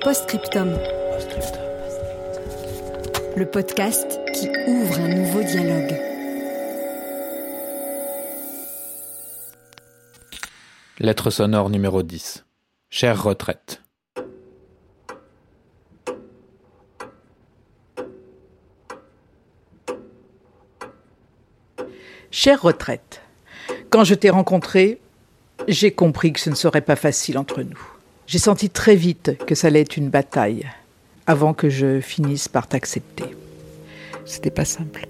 Postscriptum. Le podcast qui ouvre un nouveau dialogue. Lettre sonore numéro 10. Chère retraite. Chère retraite, quand je t'ai rencontré, j'ai compris que ce ne serait pas facile entre nous. J'ai senti très vite que ça allait être une bataille avant que je finisse par t'accepter. C'était pas simple.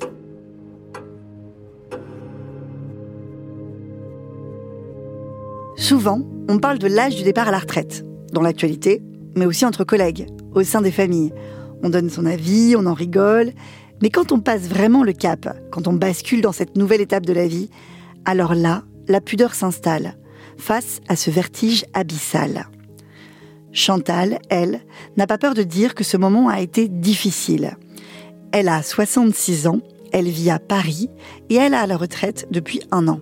Souvent, on parle de l'âge du départ à la retraite, dans l'actualité, mais aussi entre collègues, au sein des familles. On donne son avis, on en rigole, mais quand on passe vraiment le cap, quand on bascule dans cette nouvelle étape de la vie, alors là, la pudeur s'installe, face à ce vertige abyssal. Chantal, elle, n'a pas peur de dire que ce moment a été difficile. Elle a 66 ans, elle vit à Paris et elle a à la retraite depuis un an.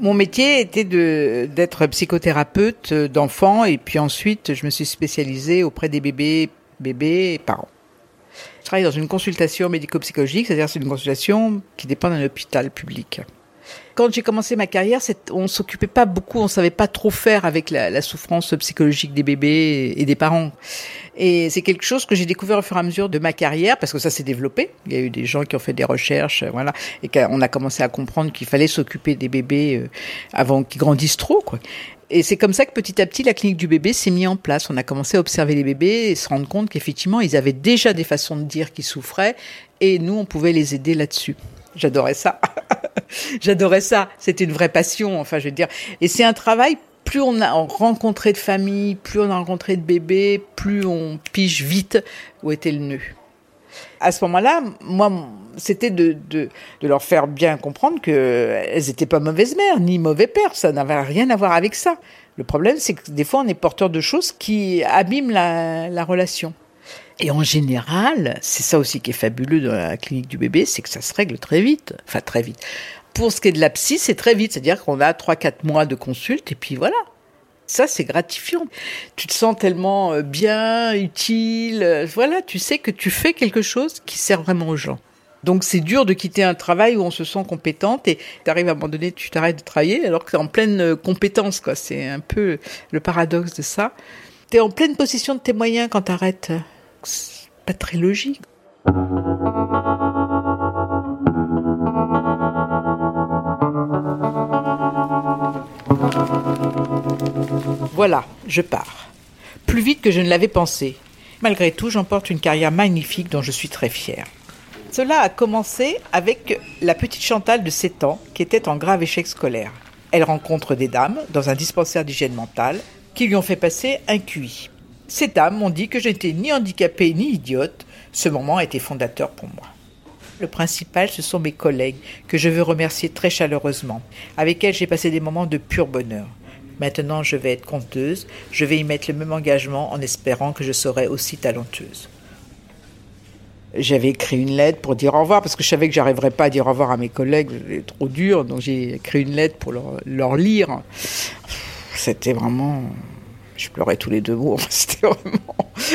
Mon métier était d'être psychothérapeute d'enfants et puis ensuite je me suis spécialisée auprès des bébés, bébés et parents. Je travaille dans une consultation médico-psychologique, c'est-à-dire c'est une consultation qui dépend d'un hôpital public. Quand j'ai commencé ma carrière, on s'occupait pas beaucoup, on savait pas trop faire avec la, souffrance psychologique des bébés et des parents. Et c'est quelque chose que j'ai découvert au fur et à mesure de ma carrière, parce que ça s'est développé. Il y a eu des gens qui ont fait des recherches, euh, voilà, et qu'on a commencé à comprendre qu'il fallait s'occuper des bébés euh, avant qu'ils grandissent trop. Et c'est comme ça que petit à petit, la clinique du bébé s'est mise en place. On a commencé à observer les bébés et se rendre compte qu'effectivement, ils avaient déjà des façons de dire qu'ils souffraient, et nous, on pouvait les aider là-dessus. J'adorais ça. J'adorais ça. C'était une vraie passion, enfin, je veux dire. Et c'est un travail, plus on a rencontré de familles, plus on a rencontré de bébés, plus on pige vite où était le nœud. À ce moment-là, moi, c'était de, leur faire bien comprendre qu'elles n'étaient pas mauvaises mères, ni mauvais pères. Ça n'avait rien à voir avec ça. Le problème, c'est que des fois, on est porteur de choses qui abîment la relation. Et en général, c'est ça aussi qui est fabuleux dans la clinique du bébé, c'est que ça se règle très vite. Enfin, très vite. Pour ce qui est de la psy, c'est très vite. C'est-à-dire qu'on a 3-4 mois de consulte et puis voilà. Ça, c'est gratifiant. Tu te sens tellement euh, bien, utile. Voilà, tu sais que tu fais quelque chose qui sert vraiment aux gens. Donc c'est dur de quitter un travail où on se sent compétente et tu arrives à un moment donné, tu t'arrêtes de travailler alors que tu es en pleine euh, compétence. quoi. C'est un peu le paradoxe de ça. Tu es en pleine possession de tes moyens quand tu arrêtes. Pas très logique. Voilà, je pars. Plus vite que je ne l'avais pensé. Malgré tout, j'emporte une carrière magnifique dont je suis très fière. Cela a commencé avec la petite Chantal de 7 ans qui était en grave échec scolaire. Elle rencontre des dames dans un dispensaire d'hygiène mentale qui lui ont fait passer un QI. Ces dames m'ont dit que je n'étais ni handicapée ni idiote. Ce moment a été fondateur pour moi. Le principal, ce sont mes collègues, que je veux remercier très chaleureusement, avec elles j'ai passé des moments de pur bonheur. Maintenant, je vais être conteuse, je vais y mettre le même engagement en espérant que je serai aussi talentueuse. J'avais écrit une lettre pour dire au revoir parce que je savais que j'arriverais pas à dire au revoir à mes collègues, c'était trop dur, donc j'ai écrit une lettre pour leur lire. C'était vraiment, je pleurais tous les deux mots. C'était vraiment,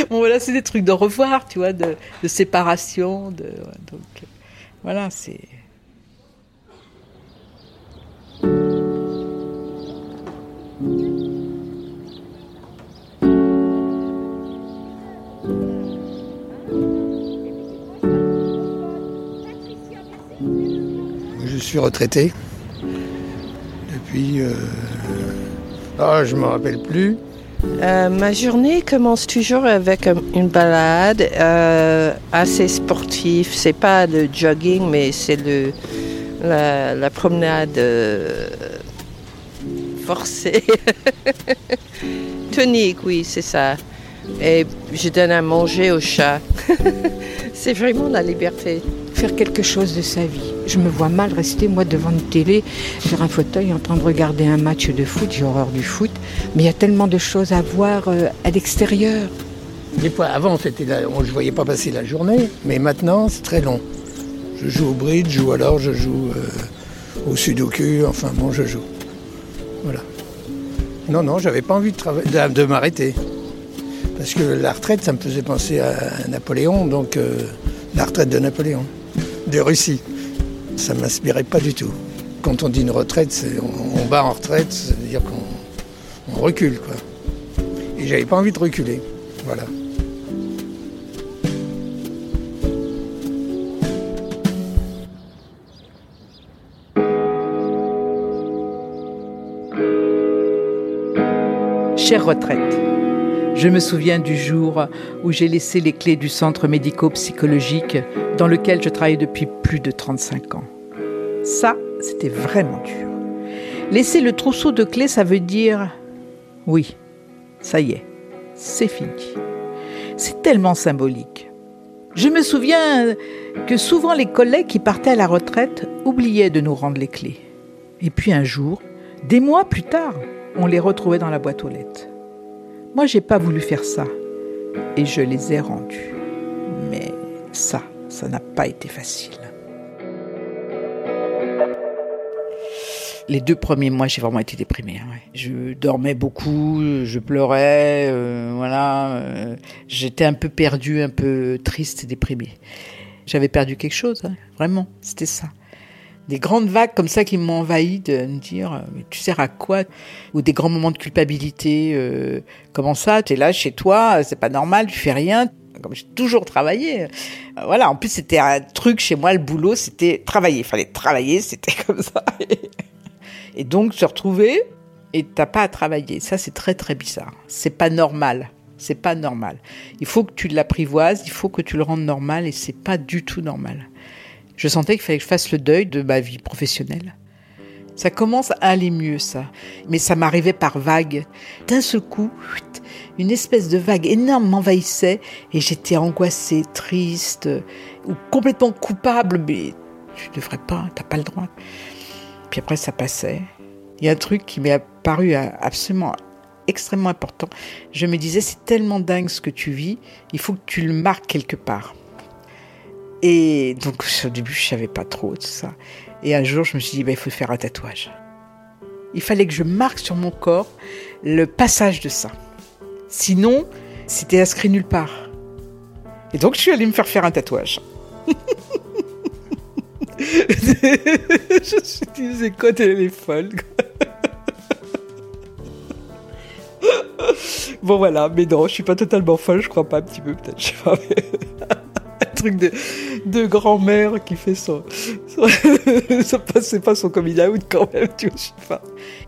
bon voilà, c'est des trucs de revoir, tu vois, de, séparation, de donc voilà, c'est. Je suis retraité depuis. Euh... Ah, je ne me rappelle plus. Euh, ma journée commence toujours avec euh, une balade euh, assez sportive. C'est pas le jogging, mais c'est le la, promenade forcée. Tonique, oui, c'est ça. Et je donne à manger au chat. c'est vraiment la liberté. Faire quelque chose de sa vie. Je me vois mal rester, moi, devant une télé, sur un fauteuil, en train de regarder un match de foot. J'ai horreur du foot. Mais il y a tellement de choses à voir euh, à l'extérieur. Des fois, avant, c'était on, ne voyais pas passer la journée, mais maintenant, c'est très long. Je joue au bridge ou alors je joue euh, au sudoku, enfin bon, je joue. Voilà. Non, non, j'avais pas envie de m'arrêter. Parce que la retraite, ça me faisait penser à Napoléon, donc euh, la retraite de Napoléon, de Russie. Ça ne m'inspirait pas du tout. Quand on dit une retraite, on, on bat en retraite, ça veut dire qu'on on recule, quoi. Et j'avais pas envie de reculer. Voilà. Chère retraite, je me souviens du jour où j'ai laissé les clés du centre médico-psychologique dans lequel je travaille depuis plus de 35 ans. Ça, c'était vraiment dur. Laisser le trousseau de clés, ça veut dire oui, ça y est, c'est fini. C'est tellement symbolique. Je me souviens que souvent les collègues qui partaient à la retraite oubliaient de nous rendre les clés. Et puis un jour, des mois plus tard, on les retrouvait dans la boîte aux lettres. Moi, j'ai pas voulu faire ça et je les ai rendus. Mais ça, ça n'a pas été facile. Les deux premiers mois, j'ai vraiment été déprimée. hein. Je dormais beaucoup, je pleurais, euh, voilà. euh, J'étais un peu perdue, un peu triste et déprimée. J'avais perdu quelque chose, hein, vraiment. C'était ça des grandes vagues comme ça qui m'ont envahi de me dire euh, mais tu sers à quoi? Ou des grands moments de culpabilité euh, comment ça? Tu es là chez toi c'est pas normal tu fais rien comme j'ai toujours travaillé. Euh, voilà en plus c'était un truc chez moi le boulot c'était travailler il fallait travailler c'était comme ça. Et donc se retrouver et t'as pas à travailler ça c'est très très bizarre. C'est pas normal c'est pas normal. Il faut que tu l'apprivoises il faut que tu le rendes normal et c'est pas du tout normal je sentais qu'il fallait que je fasse le deuil de ma vie professionnelle. Ça commence à aller mieux, ça. Mais ça m'arrivait par vagues. D'un seul coup, une espèce de vague énorme m'envahissait et j'étais angoissée, triste ou complètement coupable. Mais tu devrais pas, t'as pas le droit. Puis après, ça passait. Il y a un truc qui m'est apparu absolument extrêmement important. Je me disais, c'est tellement dingue ce que tu vis, il faut que tu le marques quelque part. Et donc, au début, je savais pas trop tout ça. Et un jour, je me suis dit, bah, il faut faire un tatouage. Il fallait que je marque sur mon corps le passage de ça. Sinon, c'était inscrit nulle part. Et donc, je suis allée me faire faire un tatouage. je suis dit, c'est quoi. Bon voilà, mais non, je suis pas totalement folle, je crois pas, un petit peu peut-être, je sais pas. Truc de, de grand-mère qui fait son... son c'est pas son coming out quand même, tu vois.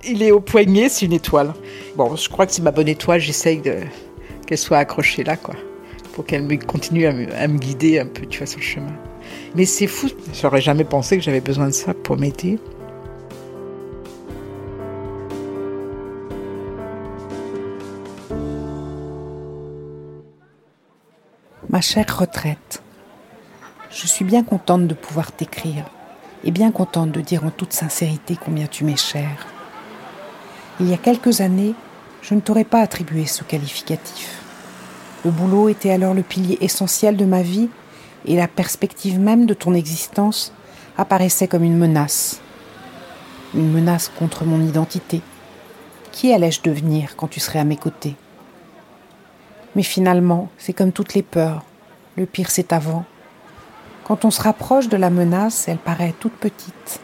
Il est au poignet, c'est une étoile. Bon, je crois que c'est ma bonne étoile, j'essaye qu'elle soit accrochée là, quoi. Pour qu'elle continue à me, à me guider un peu, tu vois, sur le chemin. Mais c'est fou, j'aurais jamais pensé que j'avais besoin de ça pour m'aider. Ma chère retraite, je suis bien contente de pouvoir t'écrire et bien contente de dire en toute sincérité combien tu m'es chère. Il y a quelques années, je ne t'aurais pas attribué ce qualificatif. Le boulot était alors le pilier essentiel de ma vie et la perspective même de ton existence apparaissait comme une menace. Une menace contre mon identité. Qui allais-je devenir quand tu serais à mes côtés? Mais finalement, c'est comme toutes les peurs. Le pire, c'est avant. Quand on se rapproche de la menace, elle paraît toute petite.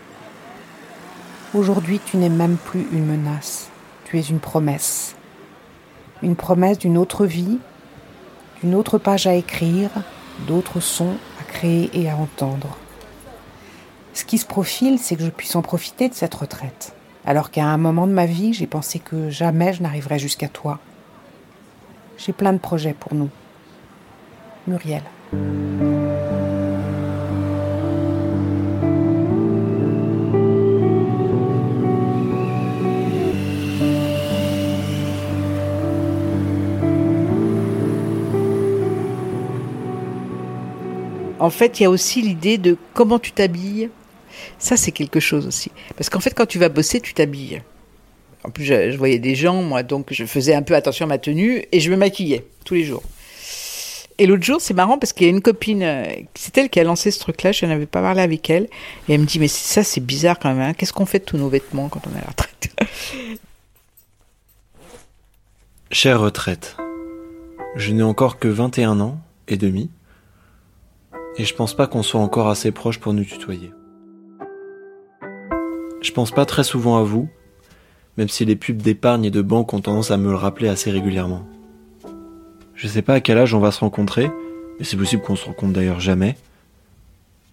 Aujourd'hui, tu n'es même plus une menace. Tu es une promesse. Une promesse d'une autre vie, d'une autre page à écrire, d'autres sons à créer et à entendre. Ce qui se profile, c'est que je puisse en profiter de cette retraite. Alors qu'à un moment de ma vie, j'ai pensé que jamais je n'arriverais jusqu'à toi. J'ai plein de projets pour nous. Muriel. Fait, il y a aussi l'idée de comment tu t'habilles. Ça, c'est quelque chose aussi. Parce qu'en fait, quand tu vas bosser, tu t'habilles. En plus, je, voyais des gens, moi, donc je faisais un peu attention à ma tenue et je me maquillais tous les jours. Et l'autre jour, c'est marrant parce qu'il y a une copine, euh, c'est elle qui a lancé ce truc-là, je n'avais pas parlé avec elle, et elle me dit, mais ça c'est bizarre quand même, hein. qu'est-ce qu'on fait de tous nos vêtements quand on est à la retraite? Chère retraite, je n'ai encore que 21 ans et demi, et je pense pas qu'on soit encore assez proches pour nous tutoyer. Je pense pas très souvent à vous, même si les pubs d'épargne et de banque ont tendance à me le rappeler assez régulièrement. Je sais pas à quel âge on va se rencontrer, mais c'est possible qu'on se rencontre d'ailleurs jamais.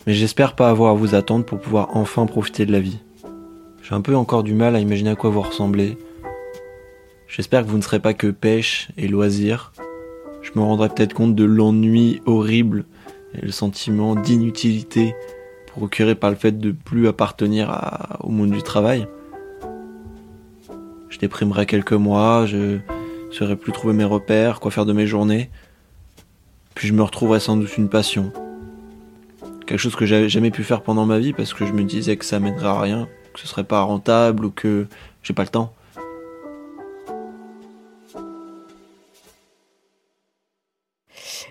Mais j'espère pas avoir à vous attendre pour pouvoir enfin profiter de la vie. J'ai un peu encore du mal à imaginer à quoi vous ressemblez, J'espère que vous ne serez pas que pêche et loisirs. Je me rendrai peut-être compte de l'ennui horrible le sentiment d'inutilité procuré par le fait de plus appartenir au monde du travail. Je déprimerai quelques mois, je saurai plus trouver mes repères, quoi faire de mes journées. Puis je me retrouverai sans doute une passion. Quelque chose que j'avais jamais pu faire pendant ma vie parce que je me disais que ça mènerait à rien, que ce serait pas rentable ou que j'ai pas le temps.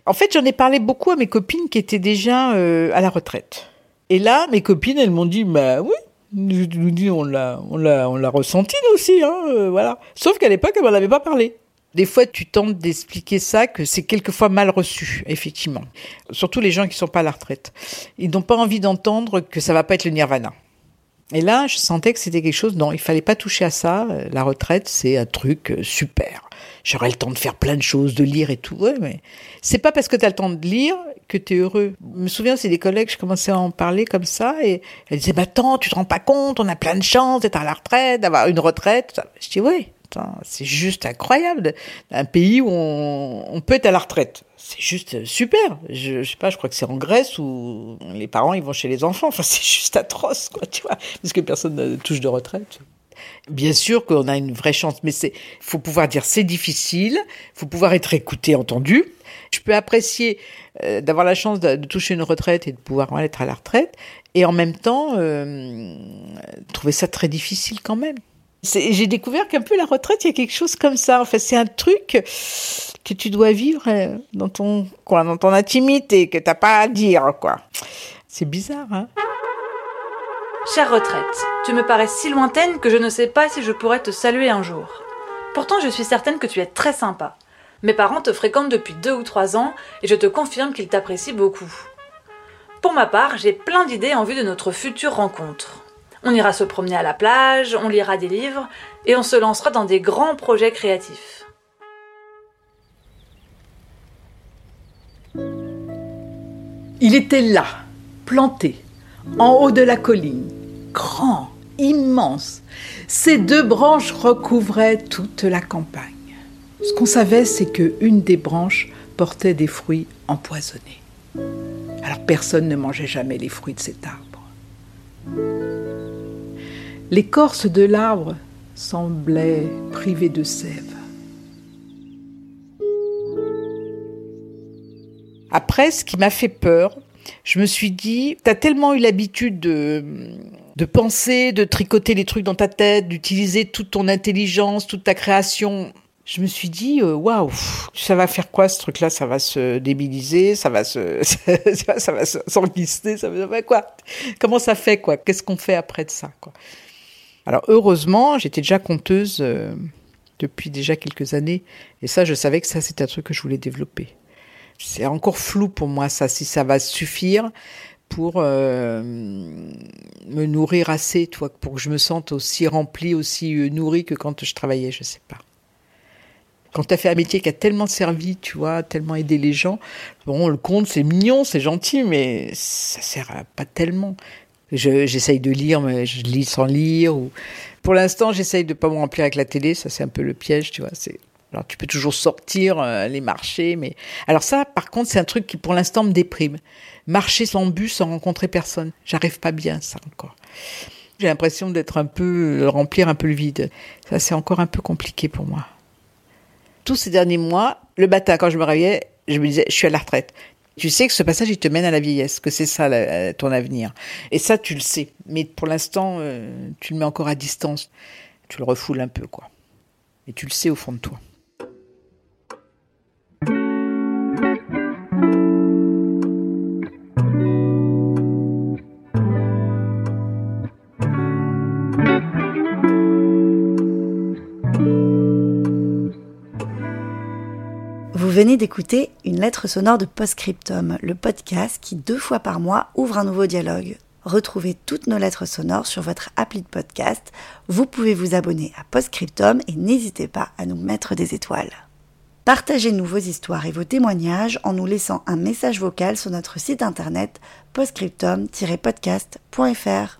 En fait, j'en ai parlé beaucoup à mes copines qui étaient déjà euh, à la retraite. Et là, mes copines, elles m'ont dit, bah oui, nous on l'a, on l'a, ressenti aussi, hein, euh, voilà. Sauf qu'à l'époque, elles m'en avaient pas parlé. Des fois, tu tentes d'expliquer ça, que c'est quelquefois mal reçu, effectivement. Surtout les gens qui sont pas à la retraite. Ils n'ont pas envie d'entendre que ça va pas être le nirvana. Et là, je sentais que c'était quelque chose, non, il fallait pas toucher à ça. Euh, La retraite, c'est un truc super. J'aurai le temps de faire plein de choses, de lire et tout. Ouais, mais c'est pas parce que tu as le temps de lire que tu es heureux. Je me souviens, c'est des collègues, je commençais à en parler comme ça, et elles disaient, bah attends, tu te rends pas compte, on a plein de chance d'être à la retraite, d'avoir une retraite. Je dis, attends, c'est juste incroyable. Un pays où on, on peut être à la retraite. C'est juste super. Je, je sais pas, je crois que c'est en Grèce où les parents, ils vont chez les enfants. Enfin, c'est juste atroce, quoi, tu vois, parce que personne ne touche de retraite. Bien sûr qu'on a une vraie chance, mais c'est, faut pouvoir dire c'est difficile, faut pouvoir être écouté, entendu. Je peux apprécier euh, d'avoir la chance de, toucher une retraite et de pouvoir ouais, être à la retraite, et en même temps euh, trouver ça très difficile quand même. J'ai découvert qu'un peu la retraite, il y a quelque chose comme ça. En fait, c'est un truc que tu dois vivre euh, dans ton coin, dans ton intimité, que t'as pas à dire, quoi. C'est bizarre, hein. Chère retraite, tu me parais si lointaine que je ne sais pas si je pourrais te saluer un jour. Pourtant, je suis certaine que tu es très sympa. Mes parents te fréquentent depuis deux ou trois ans et je te confirme qu'ils t'apprécient beaucoup. Pour ma part, j'ai plein d'idées en vue de notre future rencontre. On ira se promener à la plage, on lira des livres et on se lancera dans des grands projets créatifs. Il était là, planté, en haut de la colline, grand, immense. Ses deux branches recouvraient toute la campagne. Ce qu'on savait, c'est que une des branches portait des fruits empoisonnés. Alors personne ne mangeait jamais les fruits de cet arbre. L'écorce de l'arbre semblait privée de sève. Après, ce qui m'a fait peur, je me suis dit, t'as tellement eu l'habitude de, de penser, de tricoter les trucs dans ta tête, d'utiliser toute ton intelligence, toute ta création. Je me suis dit, euh, waouh, ça va faire quoi ce truc-là? Ça va se débiliser, ça va se, ça va- ça va quoi? Comment ça fait quoi? Qu'est-ce qu'on fait après de ça Alors heureusement, j'étais déjà conteuse euh, depuis déjà quelques années, et ça, je savais que ça, c'était un truc que je voulais développer c'est encore flou pour moi ça, si ça va suffire pour euh, me nourrir assez, toi, pour que je me sente aussi remplie, aussi euh, nourrie que quand je travaillais, je sais pas. Quand tu as fait un métier qui a tellement servi, tu vois, tellement aidé les gens, bon, le compte, c'est mignon, c'est gentil, mais ça sert à pas tellement. Je- J'essaye de lire, mais je lis sans lire. Ou... Pour l'instant, j'essaye de pas me remplir avec la télé, ça c'est un peu le piège, tu vois. C'est Alors tu peux toujours sortir, euh, aller marcher, mais alors ça, par contre, c'est un truc qui pour l'instant me déprime. Marcher sans bus, sans rencontrer personne, j'arrive pas bien ça encore. J'ai l'impression d'être un peu euh, remplir un peu le vide. Ça, c'est encore un peu compliqué pour moi. Tous ces derniers mois, le matin quand je me réveillais, je me disais, je suis à la retraite. Tu sais que ce passage, il te mène à la vieillesse, que c'est ça la- ton avenir. Et ça, tu le sais. Mais pour l'instant, euh, tu le mets encore à distance. Tu le refoules un peu, quoi. Et tu le sais au fond de toi. Vous venez d'écouter une lettre sonore de Postscriptum, le podcast qui deux fois par mois ouvre un nouveau dialogue. Retrouvez toutes nos lettres sonores sur votre appli de podcast. Vous pouvez vous abonner à Postscriptum et n'hésitez pas à nous mettre des étoiles. Partagez-nous vos histoires et vos témoignages en nous laissant un message vocal sur notre site internet postscriptum-podcast.fr.